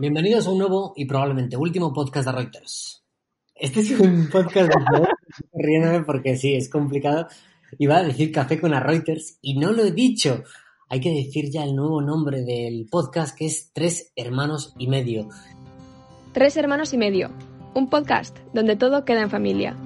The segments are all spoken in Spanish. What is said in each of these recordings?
Bienvenidos a un nuevo y probablemente último podcast de Reuters. Este es un podcast de riéndome porque sí, es complicado. Iba a decir café con a Reuters y no lo he dicho. Hay que decir ya el nuevo nombre del podcast que es Tres Hermanos y Medio. Tres Hermanos y Medio, un podcast donde todo queda en familia.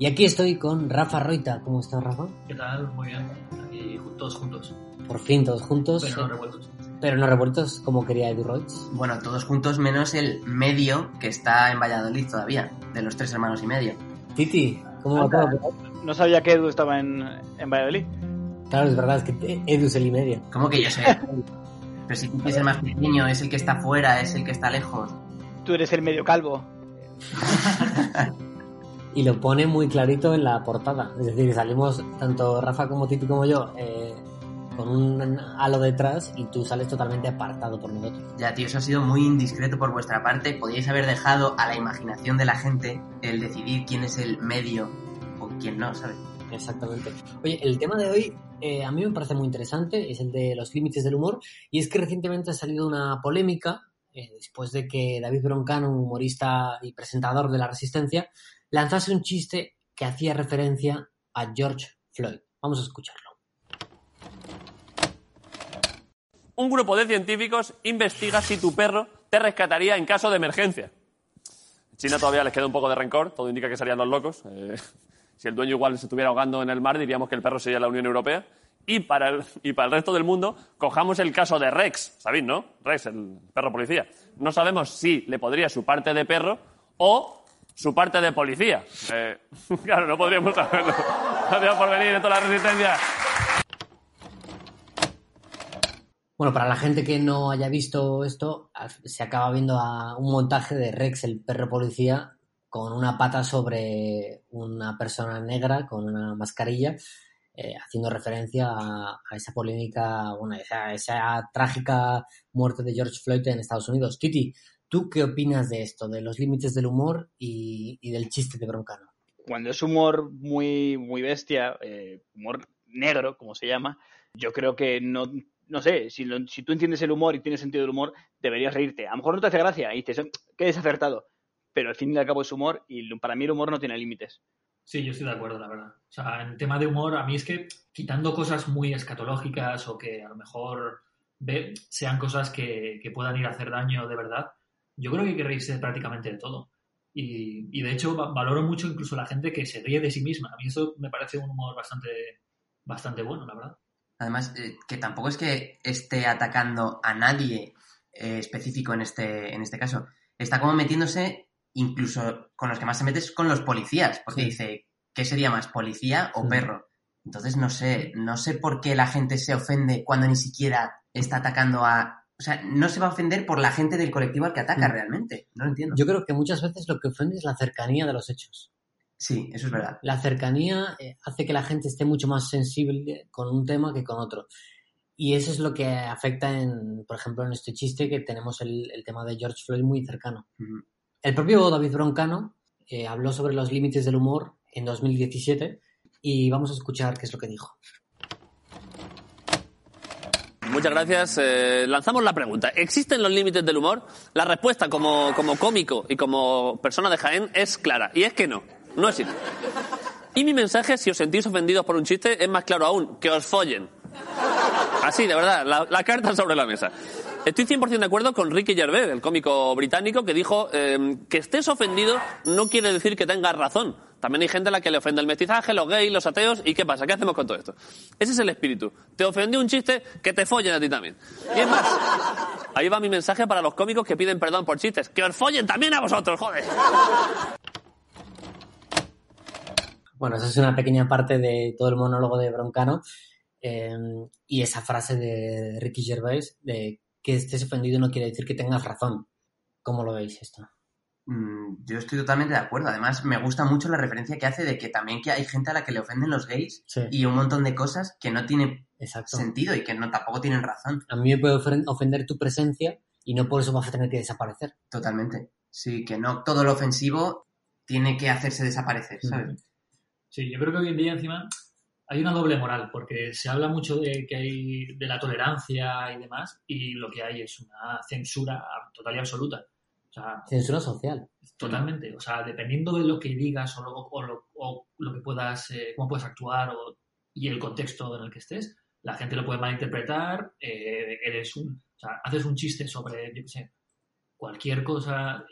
Y aquí estoy con Rafa Roita. ¿Cómo estás, Rafa? ¿Qué tal? Muy bien. Aquí todos juntos. Por fin, todos juntos. Pero no revueltos. Pero no revueltos como quería Edu Royce. Bueno, todos juntos menos el medio que está en Valladolid todavía, de los tres hermanos y medio. Titi, ¿cómo va todo? No sabía que Edu estaba en, en Valladolid. Claro, es verdad, es que Edu es el y medio. ¿Cómo que yo sé? Pero si Titi es el más pequeño, es el que está fuera, es el que está lejos. Tú eres el medio calvo. y lo pone muy clarito en la portada. Es decir, salimos tanto Rafa como Titi como yo eh, con un halo detrás y tú sales totalmente apartado por nosotros. Ya, tío, eso ha sido muy indiscreto por vuestra parte. Podríais haber dejado a la imaginación de la gente el decidir quién es el medio o quién no, ¿sabes? Exactamente. Oye, el tema de hoy eh, a mí me parece muy interesante, es el de los límites del humor, y es que recientemente ha salido una polémica, eh, después de que David Broncano, un humorista y presentador de La Resistencia, lanzase un chiste que hacía referencia a George Floyd. Vamos a escucharlo. Un grupo de científicos investiga si tu perro te rescataría en caso de emergencia. En China todavía les queda un poco de rencor, todo indica que serían los locos. Eh, si el dueño igual se estuviera ahogando en el mar, diríamos que el perro sería la Unión Europea. Y para, el, y para el resto del mundo, cojamos el caso de Rex, ¿sabéis, no? Rex, el perro policía. No sabemos si le podría su parte de perro o su parte de policía. Eh, claro, no podríamos saberlo. Gracias por venir, en toda la resistencia. Bueno, para la gente que no haya visto esto, se acaba viendo a un montaje de Rex, el perro policía, con una pata sobre una persona negra con una mascarilla, eh, haciendo referencia a, esa polémica, bueno, esa, esa trágica muerte de George Floyd en Estados Unidos. Titi, ¿tú qué opinas de esto, de los límites del humor y, y del chiste de Broncano? Cuando es humor muy, muy bestia, eh, humor negro, como se llama, yo creo que no, no sé, si, lo, si tú entiendes el humor y tienes sentido del humor, deberías reírte. A lo mejor no te hace gracia y dices, qué desacertado pero al fin y al cabo es humor y para mí el humor no tiene límites. Sí, yo estoy de acuerdo, la verdad. O sea, en tema de humor, a mí es que quitando cosas muy escatológicas o que a lo mejor ve, sean cosas que, que, puedan ir a hacer daño de verdad, yo creo que hay que reírse prácticamente de todo. Y, y de hecho, valoro mucho incluso la gente que se ríe de sí misma. A mí eso me parece un humor bastante, bastante bueno, la verdad. Además, eh, que tampoco es que esté atacando a nadie eh, específico en este, en este caso. Está como metiéndose incluso con los que más se mete es con los policías, porque dice, ¿qué sería más, policía o perro? Entonces no sé, no sé por qué la gente se ofende cuando ni siquiera está atacando a... O sea, no se va a ofender por la gente del colectivo al que ataca realmente. No lo entiendo. Yo creo que muchas veces lo que ofende es la cercanía de los hechos. Sí, eso es verdad. La cercanía eh, hace que la gente esté mucho más sensible con un tema que con otro. Y eso es lo que afecta en, por ejemplo, en este chiste que tenemos el, tema de George Floyd muy cercano. El propio David Broncano eh, habló sobre los límites del humor en 2017 y vamos a escuchar qué es lo que dijo. Muchas gracias. Eh, lanzamos la pregunta. ¿Existen los límites del humor? La respuesta como, como cómico y como persona de Jaén es clara. Y es que no. No existe. Y mi mensaje, si os sentís ofendidos por un chiste, es más claro aún. Que os follen. Así, de verdad. La, carta sobre la mesa. Estoy 100% de acuerdo con Ricky Gervais, el cómico británico, que dijo eh, que estés ofendido no quiere decir que tengas razón. También hay gente a la que le ofende el mestizaje, los gays, los ateos, ¿y qué pasa? ¿Qué hacemos con todo esto? Ese es el espíritu. Te ofendió un chiste, que te follen a ti también. Y es más, ahí va mi mensaje para los cómicos que piden perdón por chistes. ¡Que os follen también a vosotros, joder! Bueno, esa es una pequeña parte de todo el monólogo de Broncano. Eh, y esa frase de Ricky Gervais de que estés ofendido no quiere decir que tengas razón. ¿Cómo lo veis esto? Mm, Yo estoy totalmente de acuerdo. Además, me gusta mucho la referencia que hace de que también que hay gente a la que le ofenden los gays Sí, y un montón de cosas que no tienen exacto. sentido y que no tampoco tienen razón. A mí me puede ofender tu presencia y no por eso vas a tener que desaparecer. Totalmente. Sí, que no todo lo ofensivo tiene que hacerse desaparecer, Mm. ¿sabes? Sí, yo creo que hoy en día encima hay una doble moral, porque se habla mucho de que hay de la tolerancia y demás, y lo que hay es una censura total y absoluta. O sea, Censura social. totalmente. O sea, dependiendo de lo que digas o lo, o lo, o lo que puedas, eh, cómo puedes actuar o- y el contexto en el que estés, la gente lo puede malinterpretar. eh, eres un, o sea, haces un chiste sobre, yo qué sé, cualquier cosa.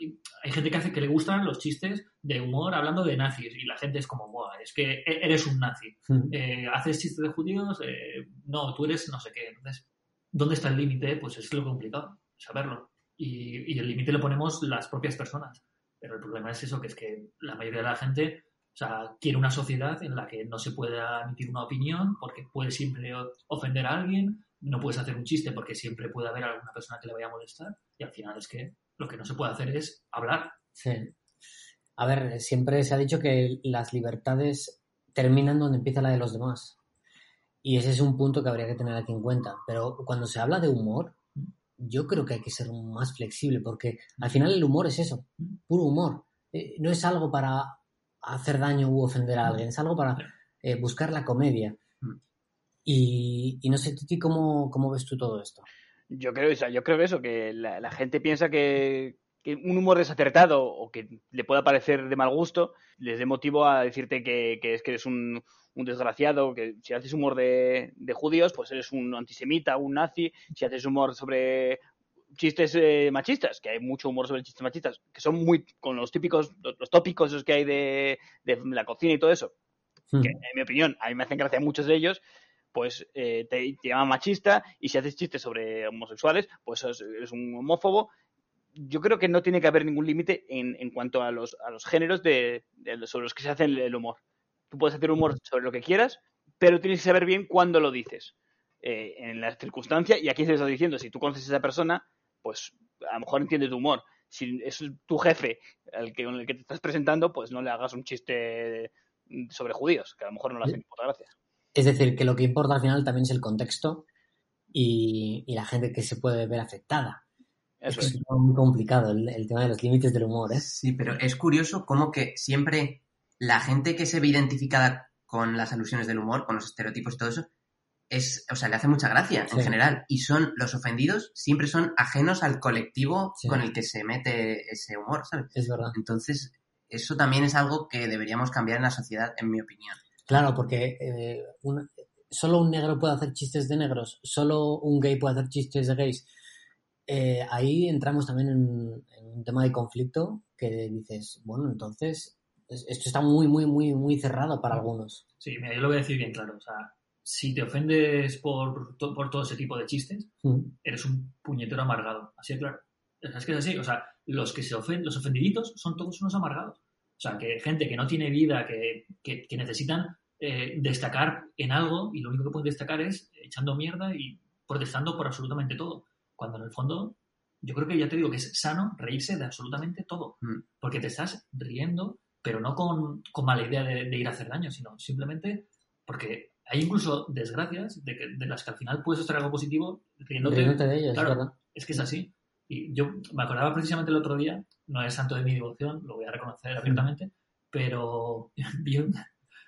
Hay gente que hace que le gustan los chistes de humor hablando de nazis y la gente es como, Buah, es que e- eres un nazi. Eh, haces chistes de judíos, eh, no, tú eres no sé qué. Entonces, ¿dónde está el límite? Pues es lo complicado, saberlo. Y, y el límite lo ponemos las propias personas. Pero el problema es eso, que es que la mayoría de la gente o sea, quiere una sociedad en la que no se pueda emitir una opinión porque puede siempre ofender a alguien, no puedes hacer un chiste porque siempre puede haber alguna persona que le vaya a molestar y al final es que lo que no se puede hacer es hablar. Sí. A ver, siempre se ha dicho que las libertades terminan donde empieza la de los demás. Y ese es un punto que habría que tener aquí en cuenta. Pero cuando se habla de humor, yo creo que hay que ser más flexible, porque al final el humor es eso, puro humor. Eh, no es algo para hacer daño u ofender a alguien, es algo para eh, buscar la comedia. Mm. Y, y no sé, Titi, ¿cómo, ¿cómo ves tú todo esto? Yo creo, o sea, yo creo eso, que la, la gente piensa que, que un humor desacertado o que le pueda parecer de mal gusto les dé motivo a decirte que, que es que eres un, un desgraciado, que si haces humor de, de judíos, pues eres un antisemita, un nazi, si haces humor sobre chistes eh, machistas, que hay mucho humor sobre chistes machistas, que son muy con los típicos, los, los tópicos esos que hay de, de la cocina y todo eso, que en mi opinión, a mí me hacen gracia muchos de ellos, pues eh, te, te machista y si haces chistes sobre homosexuales, pues eres, un homófobo. Yo creo que no tiene que haber ningún límite en, en cuanto a los, a los géneros de, sobre los que se hace el, humor. Tú puedes hacer humor sobre lo que quieras, pero tienes que saber bien cuándo lo dices. Eh, en la circunstancia, y aquí se está diciendo, si tú conoces a esa persona, pues a lo mejor entiende tu humor. Si es tu jefe el que, con el que te estás presentando, pues no le hagas un chiste sobre judíos, que a lo mejor no le hace ni puta gracia. Es decir, que lo que importa al final también es el contexto y, y la gente que se puede ver afectada. Eso es es. que es muy complicado el, el tema de los límites del humor, ¿eh? Sí, pero es curioso cómo que siempre la gente que se ve identificada con las alusiones del humor, con los estereotipos y todo eso, es, o sea, le hace mucha gracia Sí. en general. Y son los ofendidos, siempre son ajenos al colectivo Sí. con el que se mete ese humor, ¿sabes? Es verdad. Entonces, eso también es algo que deberíamos cambiar en la sociedad, en mi opinión. Claro, porque eh, un- solo un negro puede hacer chistes de negros, solo un gay puede hacer chistes de gays. Eh, ahí entramos también en, en un tema de conflicto que dices, bueno, entonces es- esto está muy, muy, muy, muy cerrado para algunos. Sí, mira, yo lo voy a decir bien claro. O sea, si te ofendes por, to- por todo ese tipo de chistes, Mm. eres un puñetero amargado. Así de claro. Es que es así. O sea, los que se ofenden, los ofendiditos son todos unos amargados. O sea, que gente que no tiene vida, que, que, que necesitan eh, destacar en algo y lo único que pueden destacar es echando mierda y protestando por absolutamente todo. Cuando en el fondo, yo creo que ya te digo que es sano reírse de absolutamente todo. Mm. Porque te estás riendo, pero no con, con mala idea de, de ir a hacer daño, sino simplemente porque hay incluso desgracias de, que, de las que al final puedes extraer algo positivo riéndote. Riéndote de ellos, Claro. es. Es que es así. Y yo me acordaba precisamente el otro día, no es santo de mi devoción, lo voy a reconocer abiertamente, pero vi un,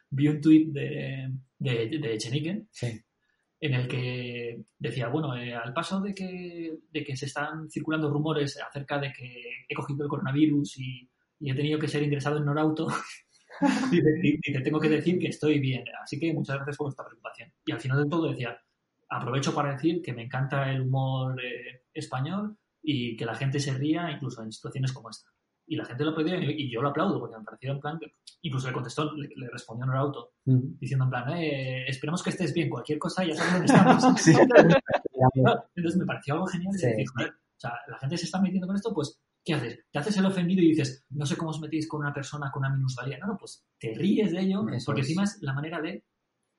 vi un tuit de, de, de Sí. en el que decía, bueno, eh, al paso de que, de que se están circulando rumores acerca de que he cogido el coronavirus y, y he tenido que ser ingresado en Norauto, di- dice, tengo que decir que estoy bien. Así que muchas gracias por vuestra preocupación. Y al final de todo decía, aprovecho para decir que me encanta el humor eh, español y que la gente se ría incluso en situaciones como esta. Y la gente lo aplaudió y yo lo aplaudo porque me pareció en plan que incluso le contestó, le, le respondió Norauto Mm. diciendo en plan, eh, esperemos que estés bien, cualquier cosa ya sabes dónde estamos. Sí. Entonces me pareció algo genial Sí. decir, joder, o sea, la gente se está metiendo con esto, pues, ¿qué haces? Te haces el ofendido y dices, no sé cómo os metéis con una persona con una minusvalía. No, no, pues te ríes de ello, Eso porque es. encima es la manera de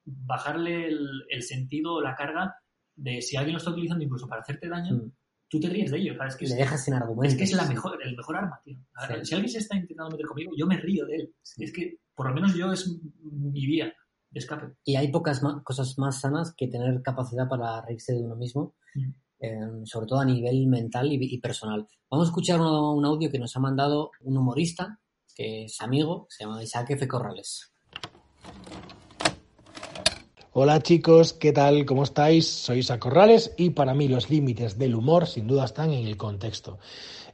bajarle el, el sentido o la carga de si alguien lo está utilizando incluso para hacerte daño, Mm. Tú te ríes de ello. ¿sabes? Es que Le es, dejas sin argumentos. es que es la mejor, el mejor arma, tío. Ver, Sí. Si alguien se está intentando meter conmigo, yo me río de él. Es que, por lo menos yo es mi vía de escape. Y hay pocas ma- cosas más sanas que tener capacidad para reírse de uno mismo, Mm. eh, sobre todo a nivel mental y, y personal. Vamos a escuchar uno- un audio que nos ha mandado un humorista, que es amigo, se llama Isaac F. Corrales. Hola chicos, ¿qué tal? ¿Cómo estáis? Soy Isa Corrales y para mí los límites del humor sin duda están en el contexto.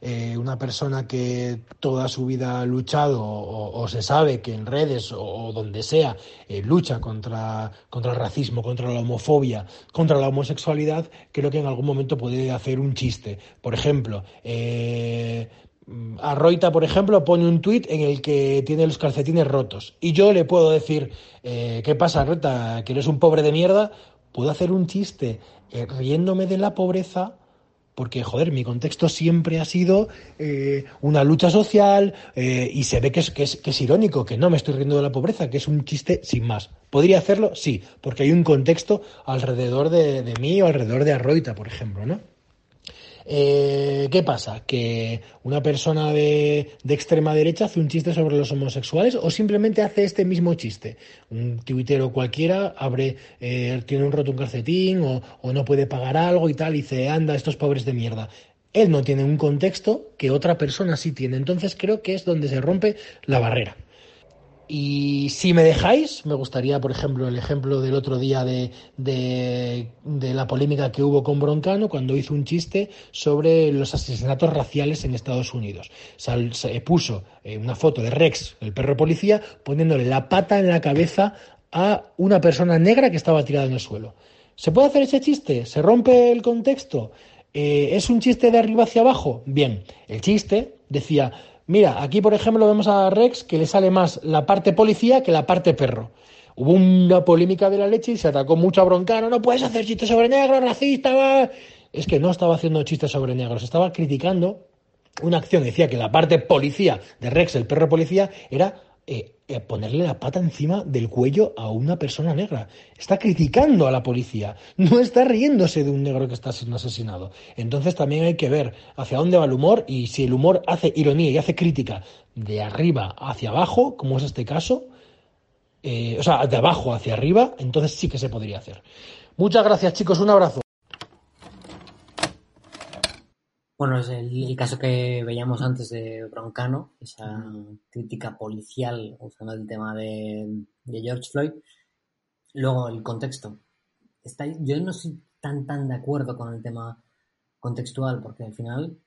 Eh, una persona que toda su vida ha luchado o, se sabe que en redes o, o donde sea eh, lucha contra, contra el racismo, contra la homofobia, contra la homosexualidad, creo que en algún momento puede hacer un chiste. Por ejemplo, eh, Arroita, por ejemplo, pone un tuit en el que tiene los calcetines rotos. Y yo le puedo decir, eh, ¿qué pasa, Arroita? ¿Que eres un pobre de mierda? Puedo hacer un chiste eh, riéndome de la pobreza porque, joder, mi contexto siempre ha sido eh, una lucha social y se ve que es, que, es, que es irónico, que no me estoy riendo de la pobreza, que es un chiste sin más. ¿Podría hacerlo? Sí, porque hay un contexto alrededor de, de mí o alrededor de Arroita, por ejemplo, ¿no? Eh, ¿Qué pasa? ¿Que una persona de, de, extrema derecha hace un chiste sobre los homosexuales o simplemente hace este mismo chiste? Un tuitero cualquiera abre, eh, tiene un roto un calcetín o, o, no puede pagar algo y tal, y dice, anda, estos pobres de mierda. Él no tiene un contexto que otra persona sí tiene. Entonces creo que es donde se rompe la barrera. Y si me dejáis, me gustaría, por ejemplo, el ejemplo del otro día de, de, la polémica que hubo con Broncano cuando hizo un chiste sobre los asesinatos raciales en Estados Unidos. Sal, se puso eh, una foto de Rex, el perro policía, poniéndole la pata en la cabeza a una persona negra que estaba tirada en el suelo. ¿Se puede hacer ese chiste? ¿Se rompe el contexto? Eh, ¿Es un chiste de arriba hacia abajo? Bien, el chiste decía Mira, aquí por ejemplo vemos a Rex que le sale más la parte policía que la parte perro. Hubo una polémica de la leche y se atacó mucho a Broncano. No puedes hacer chistes sobre negros, racista. Va. Es que no estaba haciendo chistes sobre negros, estaba criticando una acción. Decía que la parte policía de Rex, el perro policía, era eh, eh, ponerle la pata encima del cuello a una persona negra. Está criticando a la policía, no está riéndose de un negro que está siendo asesinado. Entonces también hay que ver hacia dónde va el humor y si el humor hace ironía y hace crítica de arriba hacia abajo, como es este caso, eh, o sea, de abajo hacia arriba, entonces sí que se podría hacer. Muchas gracias chicos, un abrazo. Bueno, es el, el, caso que veíamos antes de Broncano, esa crítica policial usando el tema de, de George Floyd. Luego, el contexto. Está, yo no estoy tan, tan de acuerdo con el tema contextual, porque al final,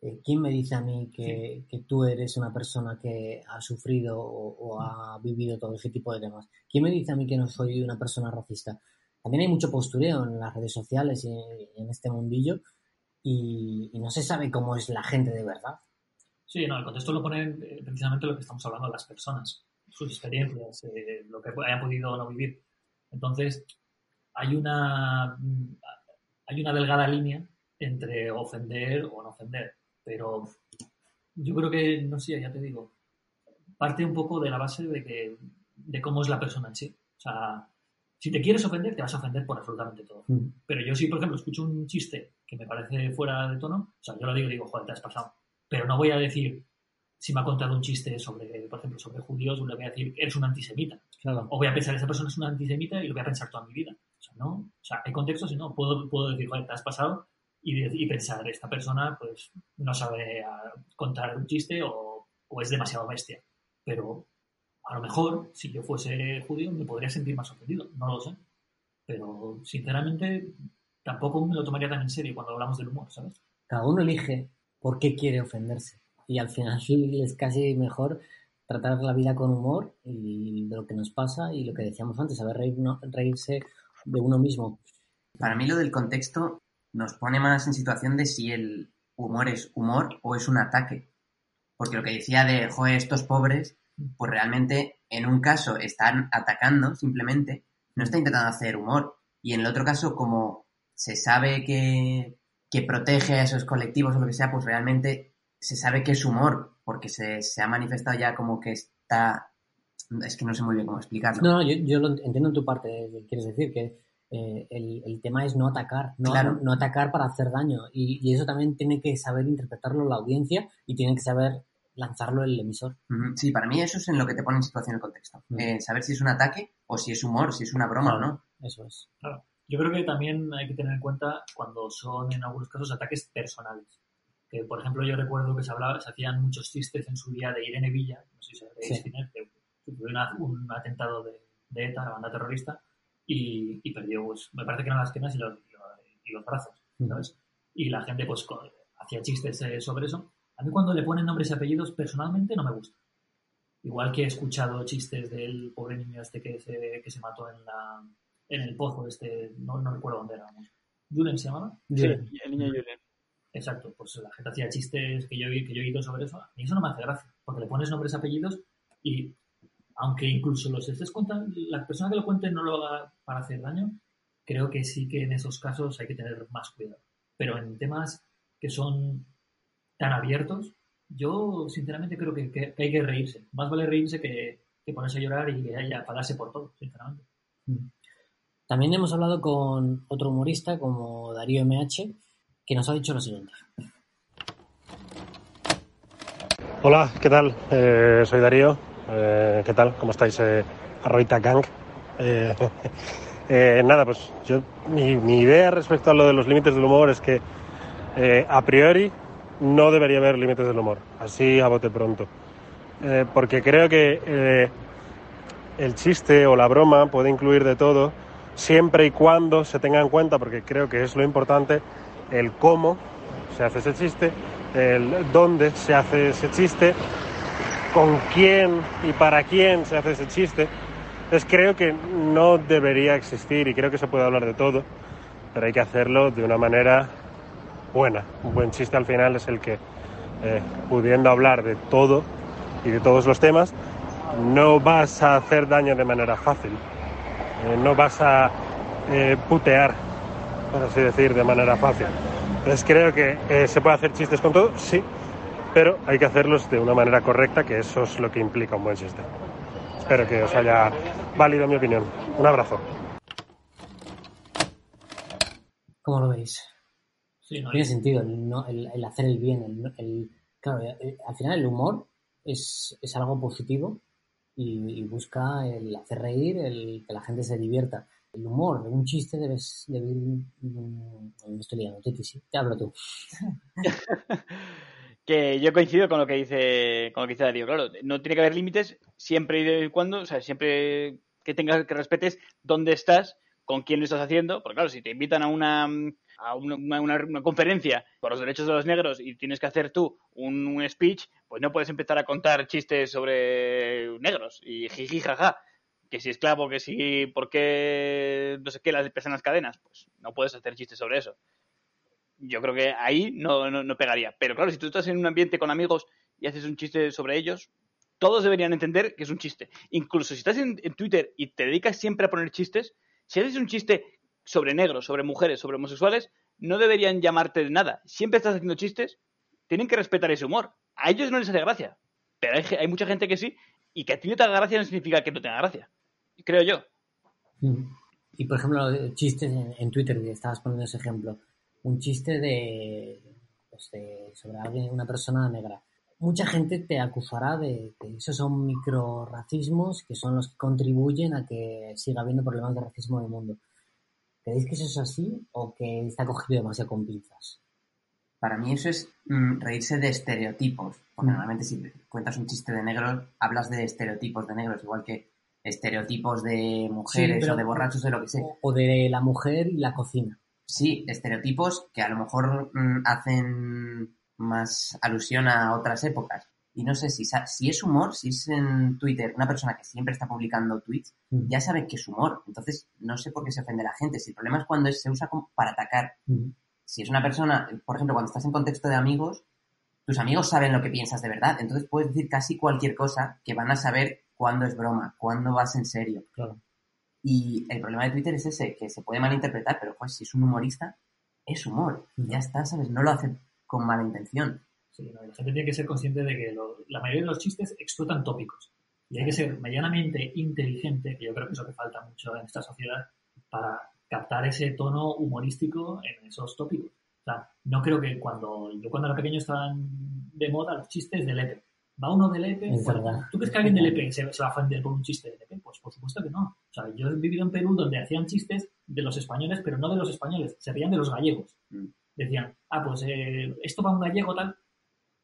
eh, ¿quién me dice a mí que, que, tú eres una persona que ha sufrido o, o, ha vivido todo ese tipo de temas? ¿Quién me dice a mí que no soy una persona racista? También hay mucho postureo en las redes sociales y en este mundillo y, y, no se sabe cómo es la gente de verdad. Sí, no, el contexto lo pone eh, precisamente lo que estamos hablando las personas, sus experiencias, eh, lo que hayan podido no vivir. Entonces, hay una, hay una delgada línea entre ofender o no ofender, pero yo creo que, no sé, ya te digo, parte un poco de la base de, que, de cómo es la persona en sí. O sea, si te quieres ofender, te vas a ofender por absolutamente todo. Mm. Pero yo si, por ejemplo, escucho un chiste que me parece fuera de tono, o sea, yo lo digo digo, joder, te has pasado. Pero no voy a decir, si me ha contado un chiste sobre, por ejemplo, sobre judíos, le voy a decir, eres un antisemita. Claro. O voy a pensar, esa persona es un antisemita y lo voy a pensar toda mi vida. O sea, no, o sea, hay contextos y no, puedo, puedo decir, joder, te has pasado y, y pensar, esta persona, pues, no sabe contar un chiste o, o es demasiado bestia. Pero a lo mejor, si yo fuese judío, me podría sentir más ofendido, no lo sé. Pero, sinceramente, tampoco me lo tomaría tan en serio cuando hablamos del humor, ¿sabes? Cada uno elige por qué quiere ofenderse. Y al final es casi mejor tratar la vida con humor y de lo que nos pasa y lo que decíamos antes, saber reír, no, reírse de uno mismo. Para mí lo del contexto nos pone más en situación de si el humor es humor o es un ataque. Porque lo que decía de, joder, estos pobres, pues realmente en un caso están atacando simplemente, no está intentando hacer humor. Y en el otro caso, como se sabe que, que protege a esos colectivos o lo que sea, pues realmente se sabe que es humor, porque se, se ha manifestado ya como que está... Es que no sé muy bien cómo explicarlo. No, no yo, yo lo entiendo en tu parte, quieres decir, que eh, el, el tema es no atacar, no, Claro. no atacar para hacer daño. Y, y eso también tiene que saber interpretarlo la audiencia y tiene que saber lanzarlo el emisor. Sí, para mí eso es en lo que te pone en situación el contexto. Mm. Eh, saber si es un ataque o si es humor, si es una broma o no. Eso es. Claro. Yo creo que también hay que tener en cuenta cuando son en algunos casos ataques personales. Que, por ejemplo, yo recuerdo que se hablaba, se hacían muchos chistes en su día de Irene Villa, no sé si sabréis quién es, un atentado de, de ETA, la banda terrorista, y, y perdió, pues, me parece que eran las piernas y los, y los- brazos, ¿sabes? Y la gente, pues, co- hacía chistes eh, sobre eso. A mí cuando le ponen nombres y apellidos, personalmente no me gusta. Igual que he escuchado chistes del pobre niño este que se, que se mató en, la, en el pozo, este, no, no recuerdo dónde era. ¿Julen se llamaba? Sí, el niño Julen. Exacto, pues la gente hacía chistes que yo, he- que yo he oído sobre eso. A mí eso no me hace gracia, porque le pones nombres y apellidos y aunque incluso los estés contando, la persona que lo cuente no lo haga para hacer daño, creo que sí que en esos casos hay que tener más cuidado. Pero en temas que son tan abiertos, yo sinceramente creo que, hay que reírse. Más vale reírse que, que ponerse a llorar y que haya pagarse por todo, sinceramente. También hemos hablado con otro humorista como Darío MH, que nos ha dicho lo siguiente. Hola, ¿qué tal? Eh, soy Darío. Eh, ¿Qué tal? ¿Cómo estáis? Eh, Arroita Gang. Eh, nada, pues yo, mi, mi idea respecto a lo de los límites del humor es que a priori no debería haber límites del humor, así a bote pronto. Porque creo que el chiste o la broma puede incluir de todo, siempre y cuando se tenga en cuenta, porque creo que es lo importante, el cómo se hace ese chiste, el dónde se hace ese chiste, con quién y para quién se hace ese chiste. Entonces creo que no debería existir y creo que se puede hablar de todo, pero hay que hacerlo de una manera buena. Un buen chiste al final es el que, eh, pudiendo hablar de todo y de todos los temas, no vas a hacer daño de manera fácil. Eh, no vas a eh, putear, por así decir, de manera fácil. Entonces creo que eh, se puede hacer chistes con todo, sí, pero hay que hacerlos de una manera correcta, que eso es lo que implica un buen chiste. Espero que os haya válido mi opinión. Un abrazo. ¿Cómo lo veis? Sí, no, Tiene sentido el, hacer el bien. Claro, el- al final el humor es algo positivo y, y busca el hacer reír, el que la gente se divierta. El humor, un chiste debe, debe ir... mm, Me estoy liando, Titi, sí. Te hablo tú. que yo coincido con lo que dice con lo que dice Darío. Claro, no tiene que haber límites siempre y de cuando, o sea, siempre que tengas que respetes dónde estás, con quién lo estás haciendo, porque claro, si te invitan a una a una, una- una conferencia por los derechos de los negros y tienes que hacer tú un, speech, pues no puedes empezar a contar chistes sobre negros y jiji jaja. Que si esclavo, que si por qué no sé qué las pesan las cadenas, pues no puedes hacer chistes sobre eso yo creo que ahí no, no, no pegaría. Pero claro, si tú estás en un ambiente con amigos y haces un chiste sobre ellos, todos deberían entender que es un chiste. Incluso si estás en Twitter y te dedicas siempre a poner chistes, si haces un chiste sobre negros, sobre mujeres, sobre homosexuales, no deberían llamarte de nada. Siempre estás haciendo chistes, tienen que respetar ese humor. A ellos no les hace gracia, pero hay, hay mucha gente que sí, y que a ti no te haga gracia no significa que no tenga gracia. Creo yo. Y por ejemplo, chistes en, en Twitter, que estabas poniendo ese ejemplo. Un chiste de, pues de- sobre alguien, una persona negra. Mucha gente te acusará de que esos son microracismos que son los que contribuyen a que siga habiendo problemas de racismo en el mundo. ¿Creéis que eso es así o que está cogido demasiado con pinzas? Para mí eso es mm, reírse de estereotipos. Porque Mm. normalmente si cuentas un chiste de negros, hablas de estereotipos de negros, igual que estereotipos de mujeres pero- o de borrachos, de lo que sea. O, o de la mujer y la cocina. Sí, estereotipos que a lo mejor mm, hacen más alusión a otras épocas. Y no sé si, si es humor, si es en Twitter una persona que siempre está publicando tweets, Mm. ya sabe que es humor. Entonces, no sé por qué se ofende la gente. Si el problema es cuando se usa como para atacar. Mm. Si es una persona, por ejemplo, cuando estás en contexto de amigos, tus amigos saben lo que piensas de verdad. Entonces puedes decir casi cualquier cosa que van a saber cuándo es broma, cuándo vas en serio. Claro. Y el problema de Twitter es ese, que se puede malinterpretar, pero pues si es un humorista, es humor. Mm. Ya está, ¿sabes? No lo hace con mala intención. Sí, no, la gente tiene que ser consciente de que lo- la mayoría de los chistes explotan tópicos. Y hay que ser medianamente inteligente, que yo creo que es lo que falta mucho en esta sociedad, para captar ese tono humorístico en esos tópicos. O sea, no creo que cuando yo cuando era pequeño estaban de moda los chistes del EPE. Va uno del EPE. Verdad. ¿Tú crees que alguien del EPE se, se va a ofender por un chiste del EPE? Pues por supuesto que no. O sea, yo he vivido en Perú donde hacían chistes de los españoles, pero no de los españoles, se reían de los gallegos. Mm. Decían, ah, pues eh, esto va un gallego tal.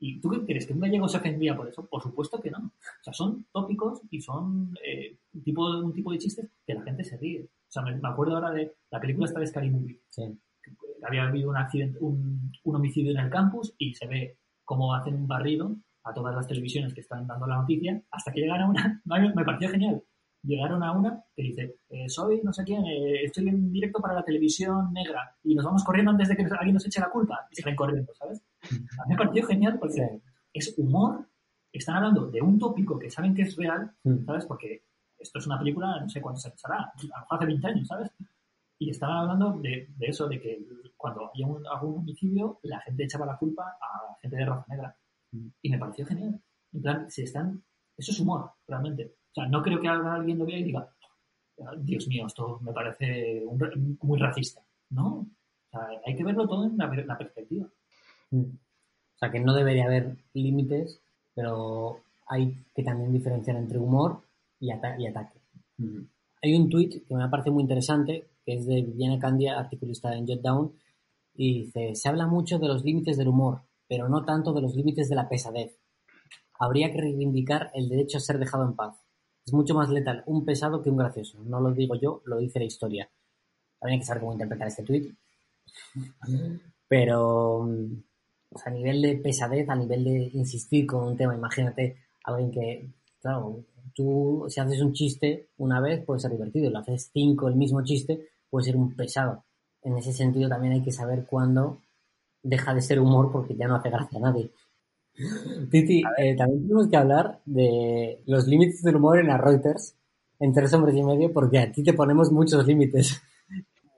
¿Y tú qué crees? ¿Que un gallego se ofendía por eso? Por supuesto que no. O sea, son tópicos y son eh, un, tipo, un tipo de chistes que la gente se ríe. O sea, me, me acuerdo ahora de la película esta de Scary Movie. Sí. que había habido un accidente, un, un homicidio en el campus y se ve cómo hacen un barrido a todas las televisiones que están dando la noticia hasta que llegan a una, me me pareció genial, llegaron a una que dice, eh, soy no sé quién, eh, estoy en directo para la televisión negra y nos vamos corriendo antes de que alguien nos eche la culpa y salen corriendo, ¿sabes? A mí me pareció genial porque Sí. es humor, están hablando de un tópico que saben que es real, Mm. ¿sabes? Porque esto es una película, no sé cuándo se pensará, a lo mejor hace 20 años, ¿sabes? Y estaban hablando de, de eso, de que cuando había un, algún homicidio, la gente echaba la culpa a la gente de raza negra. Y me pareció genial. En plan, si están... Eso es humor, realmente. Sea, no creo que alguien lo vea y diga, Dios mío, esto me parece un muy racista. No. O sea, hay que verlo todo en la, la perspectiva. Mm. O sea, que no debería haber límites, pero hay que también diferenciar entre humor y, ata- y ataque. Hay un tuit que me parece muy interesante, que es de Viviana Candia, articulista en Jotdown, y dice, se habla mucho de los límites del humor, pero no tanto de los límites de la pesadez. Habría que reivindicar el derecho a ser dejado en paz. Es mucho más letal un pesado que un gracioso. No lo digo yo, lo dice la historia. También hay que saber cómo interpretar este tuit. Pero mm, a nivel de pesadez, a nivel de insistir con un tema, imagínate alguien que, claro, tú si haces un chiste una vez puede ser divertido, lo haces cinco el mismo chiste puede ser un pesado. En ese sentido también hay que saber cuándo deja de ser humor porque ya no hace gracia a nadie. Titi, eh, también tenemos que hablar de los límites del humor en la Reuters, en tres hombres y medio, porque a ti te ponemos muchos límites.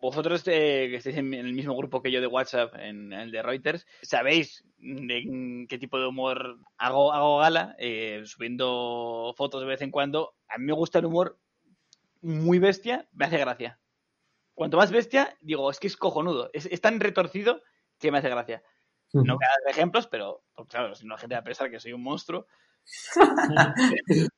Vosotros eh, que estáis en, el mismo grupo que yo de WhatsApp, en el de Reuters, sabéis de qué tipo de humor hago, hago gala, eh, subiendo fotos de vez en cuando. A mí me gusta el humor muy bestia, me hace gracia. Cuanto más bestia, digo, es que es cojonudo. Es, es tan retorcido que me hace gracia. No voy a dar ejemplos, pero pues, claro, si no la gente va a pensar que soy un monstruo.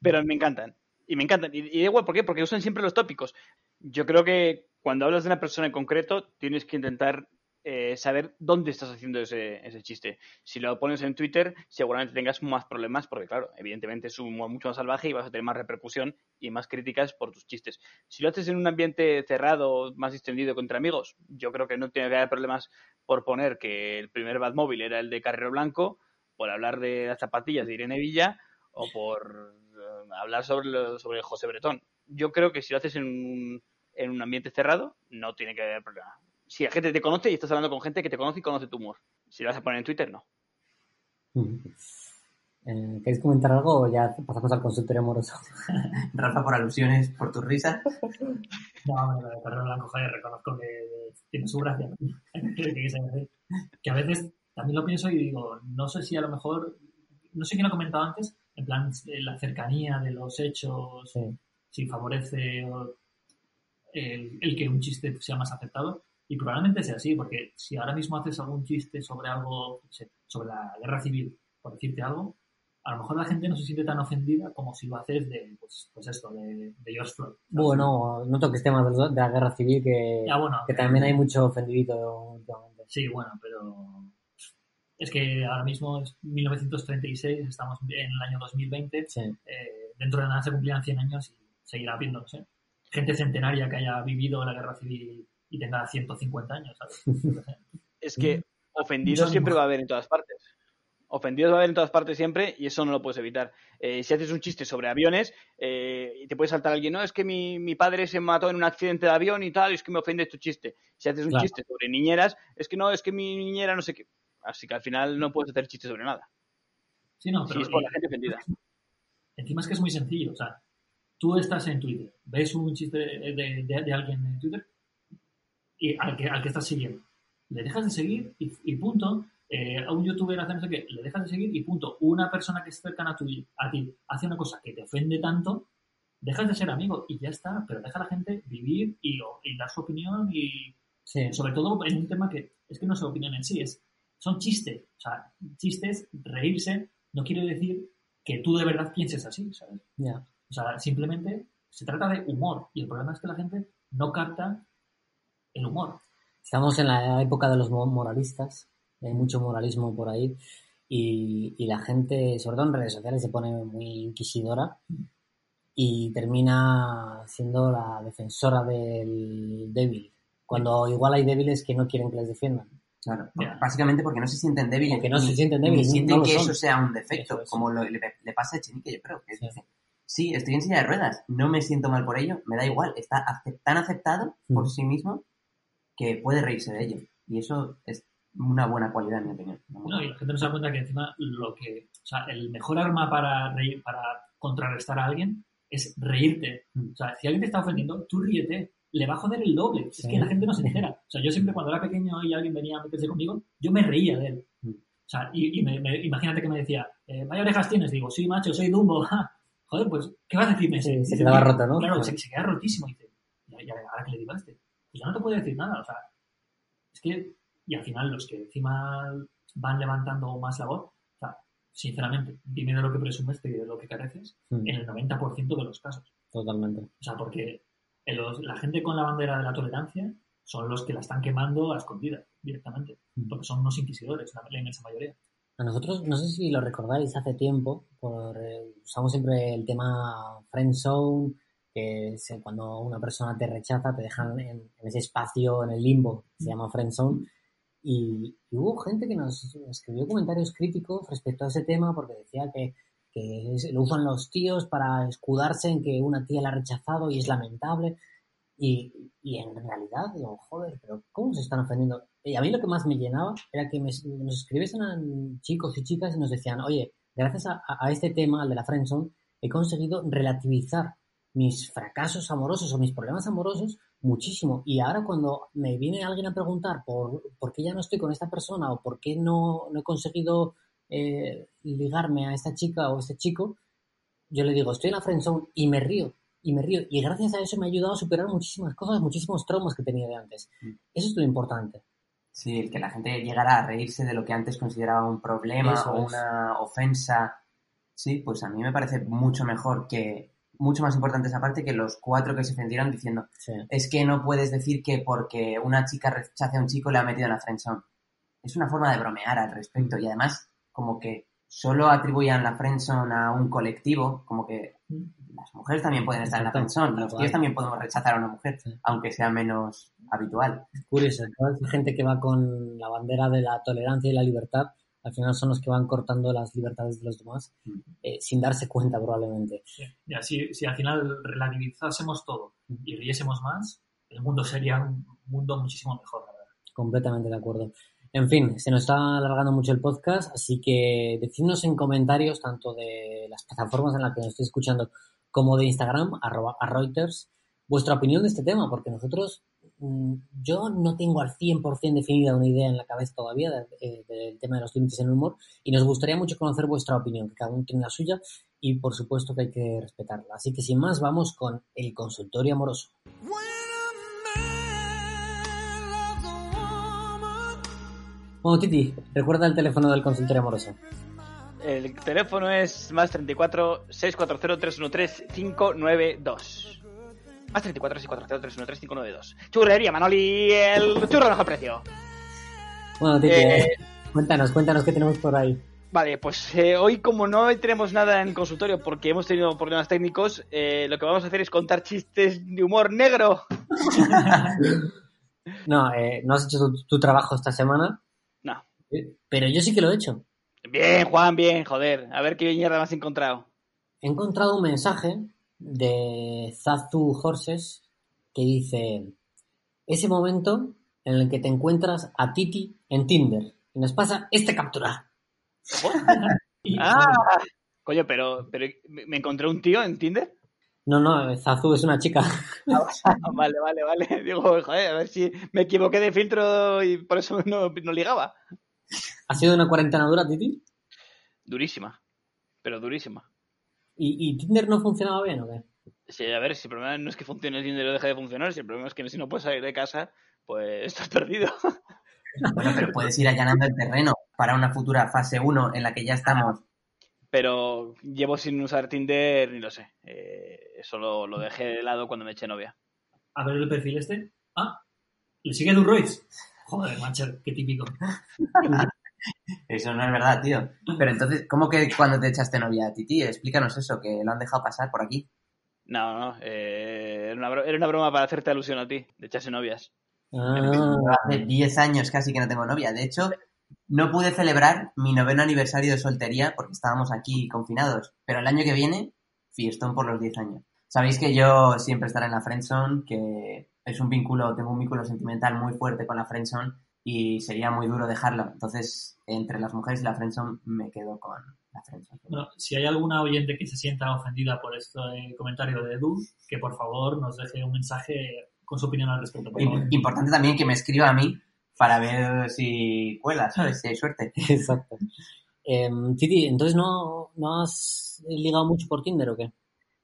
pero me encantan. Y me encantan. Y, y da igual, ¿por qué? Porque usan siempre los tópicos. Yo creo que cuando hablas de una persona en concreto, tienes que intentar eh, saber dónde estás haciendo ese, ese chiste. Si lo pones en Twitter, seguramente tengas más problemas, porque claro, evidentemente es un mucho más salvaje y vas a tener más repercusión y más críticas por tus chistes. Si lo haces en un ambiente cerrado, más distendido contra amigos, yo creo que no tiene que haber problemas por poner que el primer Batmóvil era el de Carrero Blanco, por hablar de las zapatillas de Irene Villa o por eh, hablar sobre, sobre José Bretón. Yo creo que si lo haces en un, en un ambiente cerrado, no tiene que haber problema. Si la gente te conoce y estás hablando con gente que te conoce y conoce tu humor. Si lo vas a poner en Twitter, no. Eh, ¿Queréis comentar algo o ya pasamos al consultorio amoroso? Rafa, por alusiones, por tu risa. No, hombre, lo de Carrero Blanco, joder, reconozco que tiene su gracia. ¿no? que, a veces también lo pienso y digo, no sé si a lo mejor, no sé quién lo ha comentado antes, en plan, eh, la cercanía de los hechos, Sí. si favorece o, el, el que un chiste sea más aceptado. Y probablemente sea así, porque si ahora mismo haces algún chiste sobre algo, sobre la guerra civil, por decirte algo, a lo mejor la gente no se siente tan ofendida como si lo haces de, pues, pues esto, de, de George Floyd. ¿sabes? Bueno, no toques temas de la guerra civil que, Ya, bueno, que también hay mucho ofendidito últimamente. Sí, bueno, pero es que ahora mismo es 1936, estamos en el año 2020, Sí. eh, dentro de nada se cumplirán 100 años y seguirá sé, gente centenaria que haya vivido la guerra civil y tenga 150 años, ¿sabes? Es que ofendidos siempre va a haber en todas partes. Ofendidos va a haber en todas partes siempre y eso no lo puedes evitar. Eh, si haces un chiste sobre aviones eh, y te puede saltar alguien, no, es que mi, mi padre se mató en un accidente de avión y tal, y es que me ofende tu chiste. Si haces un Claro. chiste sobre niñeras, es que no, es que mi niñera no sé qué. Así que al final no puedes hacer chistes sobre nada. Sí, no, Si pero es por la gente ofendida. encima es que es muy sencillo, o sea, tú estás en Twitter, ves un chiste de, de- de- de alguien en Twitter y al que, al que estás siguiendo, le dejas de seguir y, y punto. Eh, a un youtuber hace no sé qué, le dejas de seguir y punto. Una persona que es cercana a, tu, a ti hace una cosa que te ofende tanto dejas de ser amigo y ya está, pero deja a la gente vivir y, y dar su opinión y Sí. sobre todo en un tema que es que no es opinión en sí, es, son chistes. O sea, chistes, reírse, no quiere decir que tú de verdad pienses así, ¿sabes? O sea, simplemente se trata de humor y el problema es que la gente no capta el humor. Estamos en la época de los mo- moralistas, hay mucho moralismo por ahí y, y la gente, sobre todo en redes sociales, se pone muy inquisidora y termina siendo la defensora del débil, cuando igual hay débiles que no quieren que les defiendan. Claro, Ya. básicamente porque no se sienten débiles. Porque no se ni- sienten débiles, Ni sienten no que eso sea un defecto, es. como lo- le, le pasa a Chenique, yo creo. Que Sí. dice, sí, estoy en silla de ruedas, no me siento mal por ello, me da igual, está acep- tan aceptado por Mm. sí mismo que puede reírse de ello. Y eso es una buena cualidad, en mi opinión. No, y la gente no se da cuenta que encima lo que, o sea, el mejor arma para reír, para contrarrestar a alguien es reírte. O sea, si alguien te está ofendiendo, tú ríete. Le va a joder el doble. Es que la gente no se entera. O sea, yo siempre cuando era pequeño y alguien venía a meterse conmigo, yo me reía de él. Mm. O sea, y, y me- me- imagínate que me decía, eh, vaya orejas tienes. Digo, sí, macho, soy Dumbo. Ja. Joder, pues, ¿qué vas a decirme? Sí, se quedaba "Tío, roto, ¿no? Claro, Claro. se, se queda rotísimo. Y dice, ¿y y ahora qué le digo a este? Pues ya no te puede decir nada. O sea, es que, y al final los que encima van levantando más la voz, o sea, sinceramente, dime de lo que presumes, diré de lo que careces, Mm, en el 90% de los casos. Totalmente. O sea, porque los- la gente con la bandera de la tolerancia son los que la están quemando a escondidas directamente, Mm. porque son unos inquisidores, la, la inmensa mayoría. A nosotros, no sé si lo recordáis, hace tiempo, por, eh, usamos siempre el tema friend zone, que es cuando una persona te rechaza, te dejan en, en ese espacio, en el limbo, se llama friend zone. Y, y hubo gente que nos escribió comentarios críticos respecto a ese tema porque decía que, que es- lo usan los tíos para escudarse en que una tía la ha rechazado y es lamentable. Y, y en realidad, digo, joder, pero ¿cómo se están ofendiendo? Y a mí lo que más me llenaba era que me- nos escribiesen chicos y chicas y nos decían, oye, gracias a, a este tema, al de la friendzone, he conseguido relativizar mis fracasos amorosos o mis problemas amorosos muchísimo. Y ahora cuando me viene alguien a preguntar por, por qué ya no estoy con esta persona o por qué no, no he conseguido eh, ligarme a esta chica o este chico, yo le digo, estoy en la friendzone y me río. Y me río. Y gracias a eso me ha ayudado a superar muchísimas cosas, muchísimos traumas que tenía de antes. Mm. Eso es lo importante. Sí, el que la gente llegara a reírse de lo que antes consideraba un problema Eso o es. una ofensa. Sí, pues a mí me parece mucho mejor que, mucho más importante esa parte que los cuatro que se ofendieron diciendo, Sí. es que no puedes decir que porque una chica rechace a un chico le ha metido en la friendzone. Es una forma de bromear al respecto y además como que solo atribuyan la friendzone a un colectivo, como que las mujeres también pueden estar en la friendzone, los tíos también podemos rechazar a una mujer, Sí. aunque sea menos habitual. Curioso, toda esa gente que va con la bandera de la tolerancia y la libertad, al final son los que van cortando las libertades de los demás Mm. eh, sin darse cuenta probablemente. Sí. Y así, si al final relativizásemos todo y riésemos más, el mundo sería un mundo muchísimo mejor, la verdad. Completamente de acuerdo. En fin, se nos está alargando mucho el podcast, así que decidnos en comentarios, tanto de las plataformas en las que nos estéis escuchando como de Instagram, arroba a Reuters, vuestra opinión de este tema, porque nosotros, yo no tengo al 100% definida una idea en la cabeza todavía eh, del tema de los límites en el humor y nos gustaría mucho conocer vuestra opinión, que cada uno tiene la suya y por supuesto que hay que respetarla. Así que sin más, vamos con el consultorio amoroso. Bueno, Titi, recuerda el teléfono del consultorio amoroso. El teléfono es más 34 640 313 592. Más 34 640 313 592. Churrería Manoli, el churro mejor precio. Bueno, Titi, Eh, eh, cuéntanos, cuéntanos qué tenemos por ahí. Vale, pues eh, hoy como no tenemos nada en consultorio porque hemos tenido problemas técnicos, eh, lo que vamos a hacer es contar chistes de humor negro. No, eh, no has hecho tu, tu trabajo esta semana, No. pero yo sí que lo he hecho. Bien, Juan, bien, joder. A ver qué mierda me has encontrado. He encontrado un mensaje de Zazu Horses que dice: Ese momento en el que te encuentras a Titi en Tinder y nos pasa esta captura. Ah, coño, pero, pero me encontré un tío en Tinder. No, no, Zazu es una chica. Ah, vale, vale, vale. Digo, joder, a ver si me equivoqué de filtro y por eso no, no ligaba. ¿Ha sido una cuarentena dura, Titi? Durísima, pero durísima. ¿Y, y Tinder no funcionaba bien o qué? Sí, a ver, si el problema no es que funcione el Tinder o deje de funcionar, si el problema es que si no puedes salir de casa, pues estás perdido. Bueno, pero puedes ir allanando el terreno para una futura fase 1 en la que ya estamos. Pero llevo sin usar Tinder, ni lo sé. Eh, eso lo, lo dejé de lado cuando me eché novia. A ver el perfil este. Ah, ¿le sigue Royce? Joder, macho, qué típico. Eso no es verdad, tío. Pero entonces, ¿cómo que cuando te echaste novia a Titi? Explícanos eso, que lo han dejado pasar por aquí. No, no, eh, era, una, bro- era una broma para hacerte alusión a ti, de echarse novias. Ah, Hace 10 años casi que no tengo novia. De hecho, no pude celebrar mi noveno aniversario de soltería porque estábamos aquí confinados. Pero el año que viene, fiestón por los 10 años. Sabéis que yo siempre estaré en la friendzone, que es un vínculo, tengo un vínculo sentimental muy fuerte con la friendzone y sería muy duro dejarlo. Entonces, entre las mujeres y la friendzone me quedo con la friendzone. Bueno, si hay alguna oyente que se sienta ofendida por este comentario de Edu, que por favor nos deje un mensaje con su opinión al respecto. Por favor. Im- Importante también que me escriba a mí para ver si cuela, ¿sabes? Si hay suerte. Exacto. Em, Titi, entonces no, no has ligado mucho por Tinder o qué?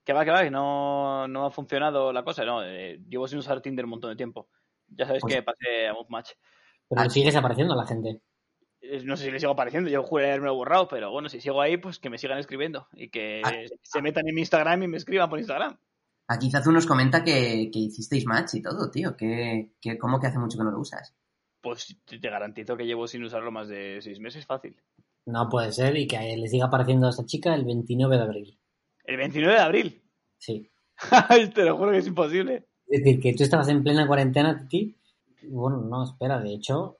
Que va, que va, que no, no ha funcionado la cosa. No, eh, llevo sin usar Tinder un montón de tiempo. Ya sabéis Pues- que pasé a Move Match. Pero Ah, sigues apareciendo a la gente. Eh, No sé si le sigo apareciendo, yo juré haberme borrado, pero bueno, si sigo ahí, pues que me sigan escribiendo y que Ah. se metan en mi Instagram y me escriban por Instagram. Aquí Zazu nos comenta que, que hicisteis match y todo, tío. Que, que, ¿Cómo que hace mucho que no lo usas? Pues te garantizo que llevo sin usarlo más de seis meses, fácil. No puede ser y que le siga apareciendo a esta chica el 29 de abril. El 29 de abril. Sí. Te lo juro que es imposible. Es decir, que tú estabas en plena cuarentena, Titi. Bueno, no, espera, de hecho,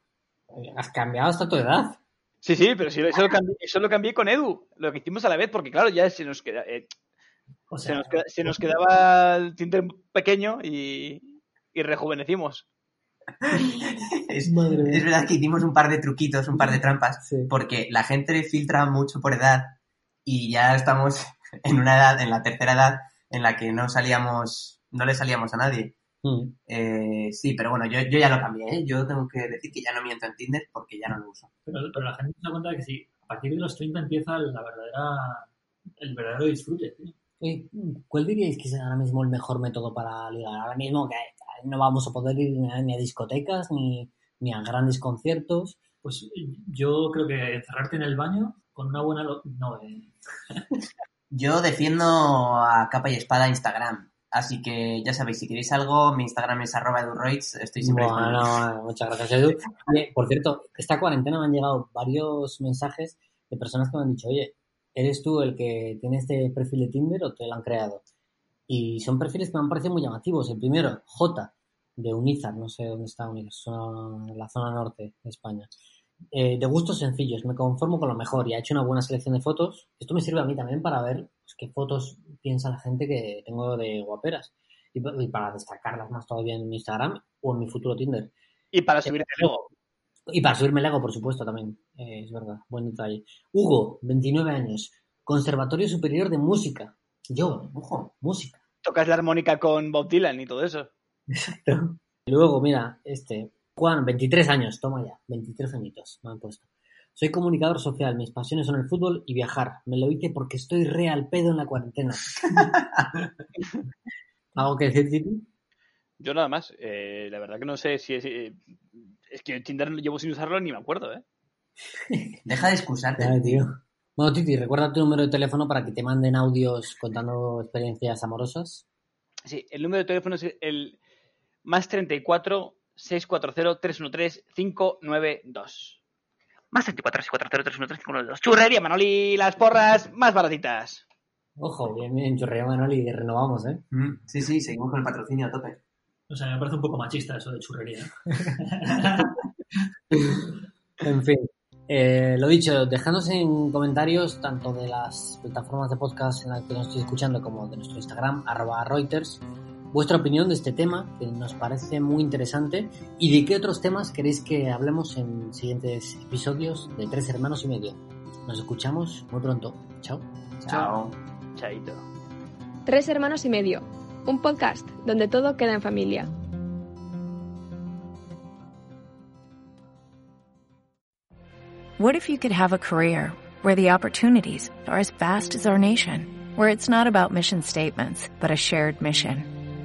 eh, has cambiado hasta tu edad. Sí, sí, pero si eso lo, cambié, eso lo cambié con Edu, lo que hicimos a la vez, porque claro, ya se nos, queda, eh, O se nos, queda- se nos quedaba el Tinder pequeño y, y rejuvenecimos. Es, es verdad que hicimos un par de truquitos, un par de trampas, Sí. porque la gente filtra mucho por edad y ya estamos en una edad, en la tercera edad, en la que no salíamos, no le salíamos a nadie. Mm. Eh, sí, pero bueno, yo, yo ya lo cambié, ¿eh? Yo tengo que decir que ya no miento en Tinder porque ya no lo uso. pero, pero la gente se da cuenta de que sí, a partir de los 30 empieza la verdadera, el verdadero disfrute. tío. Oye, ¿Cuál diríais que es ahora mismo el mejor método para ligar? Ahora mismo que no vamos a poder ir ni a, discotecas ni, ni a grandes conciertos. Pues yo creo que encerrarte en el baño con una buena... lo- No, eh, Yo defiendo a capa y espada Instagram. Así que ya sabéis, si queréis algo, mi Instagram es arroba edurroids, estoy siempre. Bueno, bueno, muchas gracias, Edu. Oye, por cierto, esta cuarentena me han llegado varios mensajes de personas que me han dicho, oye, ¿eres tú el que tiene este perfil de Tinder o te lo han creado? Y son perfiles que me han parecido muy llamativos. El primero, J, de Unizar, no sé dónde está Unizar, en la zona norte de España. Eh, de gustos sencillos, me conformo con lo mejor y ha hecho una buena selección de fotos. Esto me sirve a mí también para ver pues, qué fotos piensa la gente que tengo de guaperas y, pa- y para destacarlas más todavía en mi Instagram o en mi futuro Tinder. Y para subirte luego. Y para subirme el ego, por supuesto, también. Eh, es verdad, buen detalle. Hugo, 29 años, Conservatorio Superior de Música. Yo, Ojo, música. Tocas la armónica con Bob Dylan y todo eso. Exacto. Y luego, mira, este, Juan, 23 años, toma ya, 23 añitos, me han puesto. Soy comunicador social, mis pasiones son el fútbol y viajar. Me lo hice porque estoy re al pedo en la cuarentena. ¿Algo que decir, Titi? Yo nada más. eh, la verdad que no sé si es... eh, es que Tinder llevo sin usarlo ni me acuerdo, ¿eh? deja de excusarte. Tío. Bueno, Titi, recuerda tu número de teléfono para que te manden audios contando experiencias amorosas. Sí, el número de teléfono es el más 34 640 313 592. Más 34 640 313 592. Churrería Manoli, las porras más baratitas. Ojo, bien, bien, chorrea Manoli, renovamos, ¿eh? Mm, Sí, sí, seguimos con el patrocinio a tope. o sea, me parece un poco machista eso de churrería. En fin, eh, lo dicho, dejadnos en comentarios tanto de las plataformas de podcast en las que nos estoy escuchando como de nuestro Instagram, arroba Reuters, vuestra opinión de este tema, que nos parece muy interesante, y de qué otros temas queréis que hablemos en siguientes episodios de Tres Hermanos y Medio. Nos escuchamos muy pronto. Chao. Chao. Chaito. Tres hermanos y medio. Un podcast donde todo queda en familia. What if you could have a career where the opportunities are as vast as our nation, where it's not about mission statements, but a shared mission.